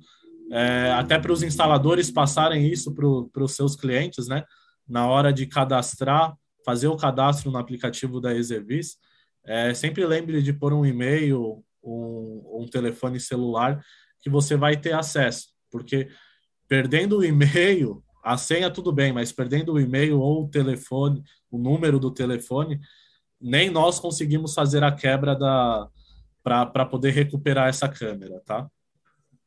é, até para os instaladores passarem isso para os seus clientes, né? Na hora de cadastrar fazer o cadastro no aplicativo da Exevis, é, sempre lembre de pôr um e-mail, um, um telefone celular que você vai ter acesso, porque perdendo o e-mail, a senha tudo bem, mas perdendo o e-mail ou o telefone, o número do telefone, nem nós conseguimos fazer a quebra da para poder recuperar essa câmera, tá?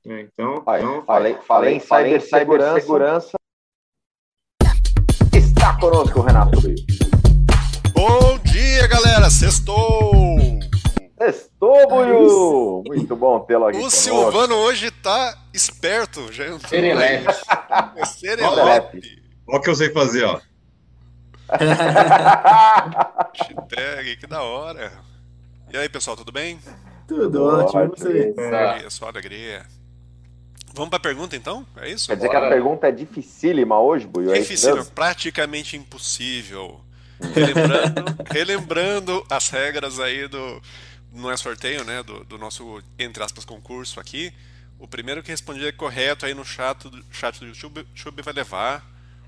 É, então, então falei, falei em cibersegurança. Segurança. Está conosco o Renato Bom dia, galera! Sextou! Sextou, Buiu! Muito bom tê-lo aqui. O conosco. Silvano hoje tá esperto. Já entrou. Serelepe. É Serelepe. Olha o que eu sei fazer, ó. Hashtag, que da hora. E aí, pessoal, tudo bem? Tudo ótimo, ótimo você. É. Só alegria. Vamos para a pergunta, então? É isso? Quer dizer Bora. que a pergunta é dificílima hoje, Buiu? É Dificílima, praticamente impossível. Relembrando, relembrando as regras aí do. Não é sorteio, né? Do, do, nosso, entre aspas, concurso aqui. O primeiro que responder correto aí no chat, do, chat do YouTube, YouTube vai levar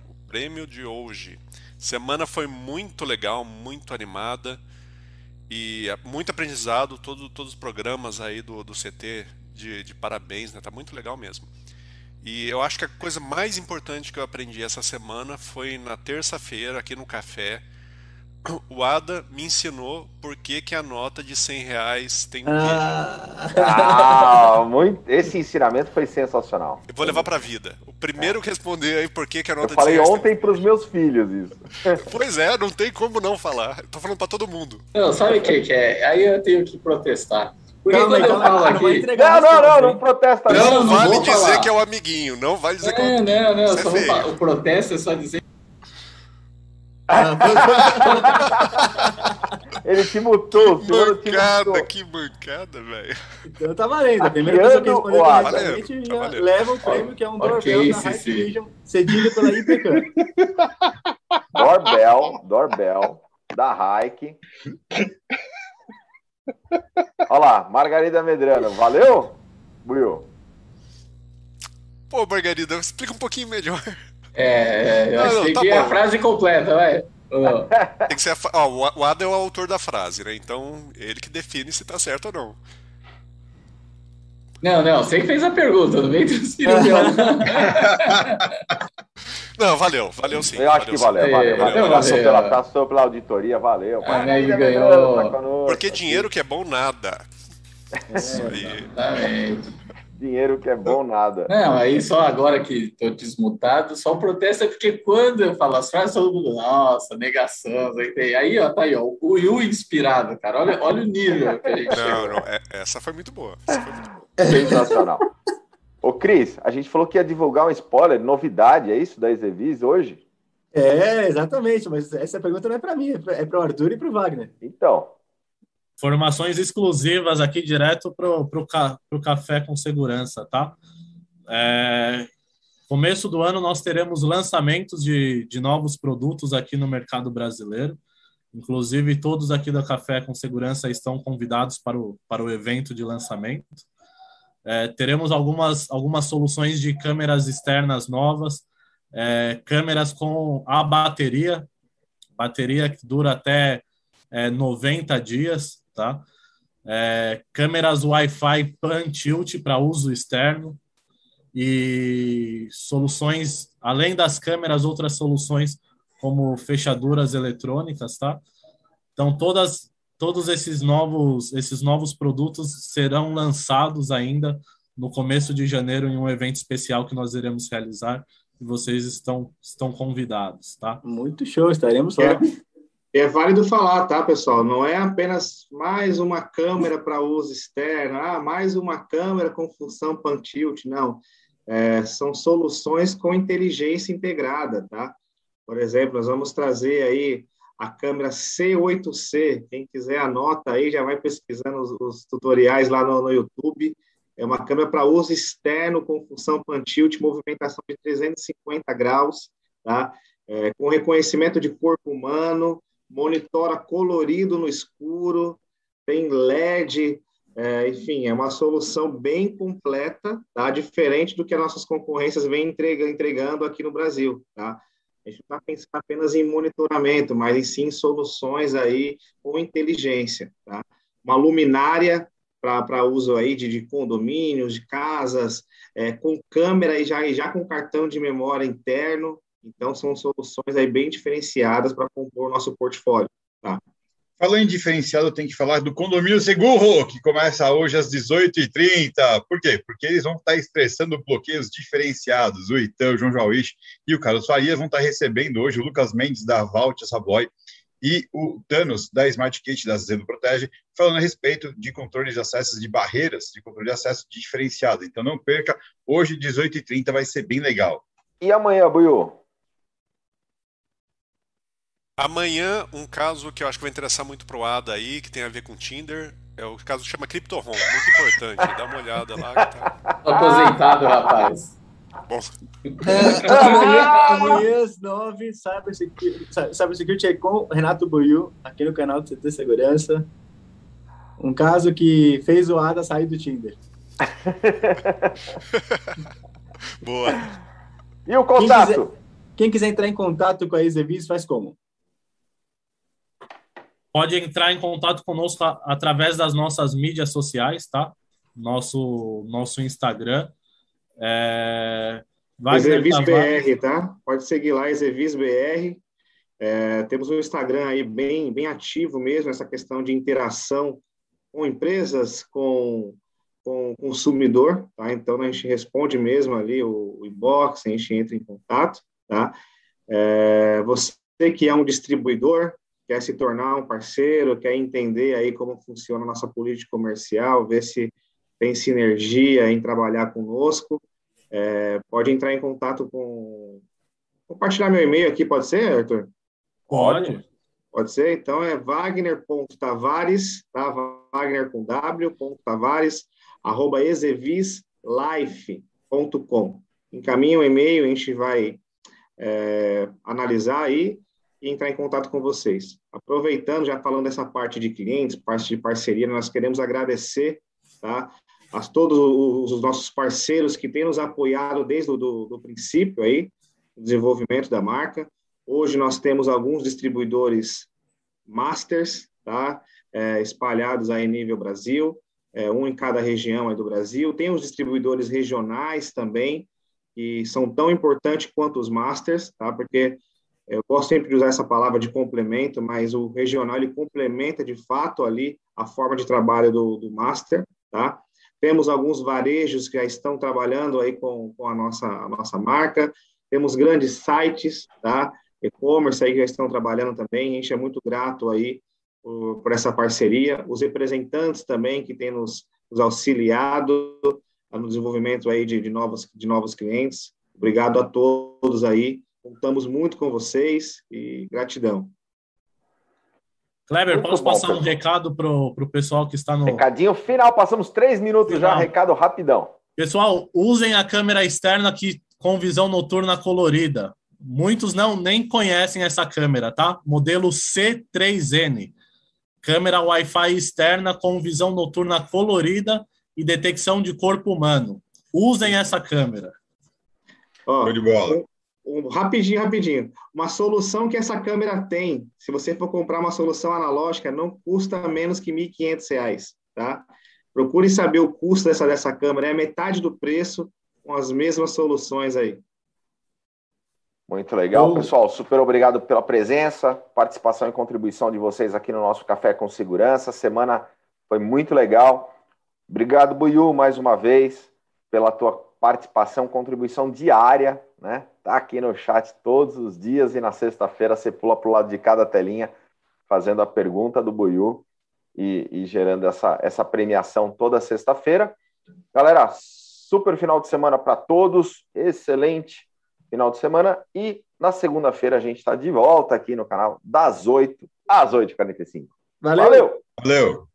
o prêmio de hoje. Semana foi muito legal, muito animada e muito aprendizado. Todo, todos os programas aí do, do CT de, de parabéns, né? Tá muito legal mesmo. E eu acho que a coisa mais importante que eu aprendi essa semana foi na terça-feira aqui no café o Ada me ensinou por que, que a nota de 100 reais tem um ah. ah, muito... Esse ensinamento foi sensacional. Eu vou levar para a vida. O primeiro que responder aí por que, que a nota eu de 100 reais... Eu falei ontem tem... para os meus filhos isso. Pois é, não tem como não falar. Tô falando para todo mundo. Não, sabe o que, que é? Aí eu tenho que protestar. Porque quando eu falo aqui... Não, não, não, não protesta. Não, não, não vale dizer falar. que é o amiguinho. Não vale dizer é, que é o amiguinho. Não, não, só vou... o protesto é só dizer Ele te mutou, o Mancada, que mancada, velho. Então tá valendo. A primeira pessoa que respondeu corretamente já tá leva o prêmio, que é um doorbell da High Vision, cedido pela IPCAM. Doorbell, doorbell da Hike. Olha lá, Margarida Medrano, valeu? Buiu? Pô, Margarida, explica um pouquinho melhor. É, eu acho que tá é a frase completa, vai. Tem que ser a, ó, o Ada é o autor da frase, né? Então, ele que define se tá certo ou não. Não, não, você que fez a pergunta, não vem transferir Não, valeu, valeu sim. Eu acho valeu, que valeu, valeu, valeu. valeu, valeu. Pela, passou pela auditoria, valeu. Ah, né, ganhou. Tá Porque dinheiro que é bom, nada. Isso aí. Exatamente. Dinheiro que é bom nada. Não, aí só agora que estou desmutado, só o protesto é porque quando eu falo as frases, todo mundo, nossa, negação. Aí, ó, tá aí, ó, o Yu inspirado, cara. Olha, olha o nível que a gente Não, chegou. não, é, essa foi muito boa. Essa foi muito boa. Sensacional. Ô, Cris, a gente falou que ia divulgar um spoiler, novidade, é isso da Exevis hoje? É, exatamente, mas essa pergunta não é para mim, é para o Arthur e para o Wagner. Então, Formações exclusivas aqui direto para o ca, Café com Segurança, tá? É, começo do ano nós teremos lançamentos de, de novos produtos aqui no mercado brasileiro. Inclusive, todos aqui da Café com Segurança estão convidados para o, para o evento de lançamento. É, teremos algumas, algumas soluções de câmeras externas novas, é, câmeras com a bateria, bateria que dura até é, 90 dias, tá? É, câmeras Wi-Fi pan tilt para uso externo e soluções, além das câmeras, outras soluções como fechaduras eletrônicas, tá? Então todas todos esses novos esses novos produtos serão lançados ainda no começo de janeiro em um evento especial que nós iremos realizar e vocês estão estão convidados, tá? Muito show, estaremos lá. É, é válido falar, tá, pessoal? Não é apenas mais uma câmera para uso externo, ah, mais uma câmera com função pan-tilt, não. É, são soluções com inteligência integrada, tá? Por exemplo, nós vamos trazer aí a câmera C8C. Quem quiser anota aí, já vai pesquisando os, os tutoriais lá no, no, YouTube. É uma câmera para uso externo com função pan-tilt, movimentação de 350 graus, tá? É, com reconhecimento de corpo humano, monitora colorido no escuro, tem LED, é, enfim, é uma solução bem completa, tá? diferente do que as nossas concorrências vêm entregando aqui no Brasil. Tá? A gente não está pensando apenas em monitoramento, mas em sim soluções aí com inteligência, tá? Uma luminária para uso aí de, de, condomínios, de casas, é, com câmera e já, e já com cartão de memória interno. Então, são soluções aí bem diferenciadas para compor o nosso portfólio. Tá? Falando em diferenciado, tem que falar do Condomínio Seguro, que começa hoje às 18h30. Por quê? Porque eles vão estar estressando bloqueios diferenciados. O Itão, o João Jauich e o Carlos Farias vão estar recebendo hoje o Lucas Mendes da Valt Savoy e o Thanos da Smart Kit da Zeno Protege, falando a respeito de controle de acessos de barreiras, de controle de acesso diferenciado. Então não perca, hoje 18h30 vai ser bem legal. E amanhã, Buiu? Amanhã, um caso que eu acho que vai interessar muito pro Ada aí, que tem a ver com Tinder, é o caso que chama CryptoHome, muito importante. Dá uma olhada lá. Tá... Aposentado, rapaz. Bom. É, amanhã, amanhã às nove, Cybersecurity, Cybersecurity é com Renato Buiu, aqui no canal do CT Segurança. Um caso que fez o Ada sair do Tinder. Boa. E o contato? Quem quiser, quem quiser entrar em contato com a Exevis, faz como? Pode entrar em contato conosco através das nossas mídias sociais, tá? Nosso, nosso Instagram. É... Exevis BR, tá? Pode seguir lá, Exevis BR. É, temos um Instagram aí bem, bem ativo mesmo, essa questão de interação com empresas, com, com consumidor, tá? Então, a gente responde mesmo ali o, o inbox, a gente entra em contato, tá? É, você que é um distribuidor, quer se tornar um parceiro, quer entender aí como funciona a nossa política comercial, ver se tem sinergia em trabalhar conosco, é, pode entrar em contato com... Compartilhar meu e-mail aqui, pode ser, Arthur? Pode. Pode ser? Então é wagner.tavares, tá? Wagner com W, ponto Tavares, arroba exevislife.com. Encaminha o um e-mail, a gente vai é, analisar aí e entrar em contato com vocês. Aproveitando, já falando dessa parte de clientes, parte de parceria, nós queremos agradecer tá, a todos os nossos parceiros que têm nos apoiado desde o do, do princípio aí, o desenvolvimento da marca. Hoje nós temos alguns distribuidores masters, tá, é, espalhados aí nível Brasil, é, um em cada região do Brasil. Tem os distribuidores regionais também, que são tão importantes quanto os masters, tá, porque eu gosto sempre de usar essa palavra de complemento, mas o regional ele complementa de fato ali a forma de trabalho do, do master, tá? Temos alguns varejos que já estão trabalhando aí com, com a, nossa, a nossa marca, temos grandes sites, tá? E-commerce aí que já estão trabalhando também, a gente é muito grato aí por, por essa parceria, os representantes também que têm nos, nos auxiliado no desenvolvimento aí de, de, novos, de novos clientes, obrigado a todos aí, Contamos muito com vocês e gratidão. Kleber, muito posso bom, passar pessoal. um recado para o pessoal que está no. Recadinho final, passamos três minutos final. já, recado rapidão. Pessoal, usem a câmera externa que, com visão noturna colorida. Muitos não nem conhecem essa câmera, tá? Modelo C3N. Câmera Wi-Fi externa com visão noturna colorida e detecção de corpo humano. Usem essa câmera. Oh, de bola um, rapidinho, rapidinho. Uma solução que essa câmera tem, se você for comprar uma solução analógica, não custa menos que R$ 1.500, tá? Procure saber o custo dessa, dessa câmera, é metade do preço com as mesmas soluções aí. Muito legal, pessoal. Super obrigado pela presença, participação e contribuição de vocês aqui no nosso Café com Segurança. Semana foi muito legal. Obrigado, Buiu, mais uma vez, pela tua participação, contribuição diária, né? Tá aqui no chat todos os dias e na sexta-feira você pula para o lado de cada telinha fazendo a pergunta do Buiu e, e gerando essa, essa premiação toda sexta-feira. Galera, super final de semana para todos, excelente final de semana e na segunda-feira a gente está de volta aqui no canal das 8 às 8h45. Valeu! Valeu! Valeu.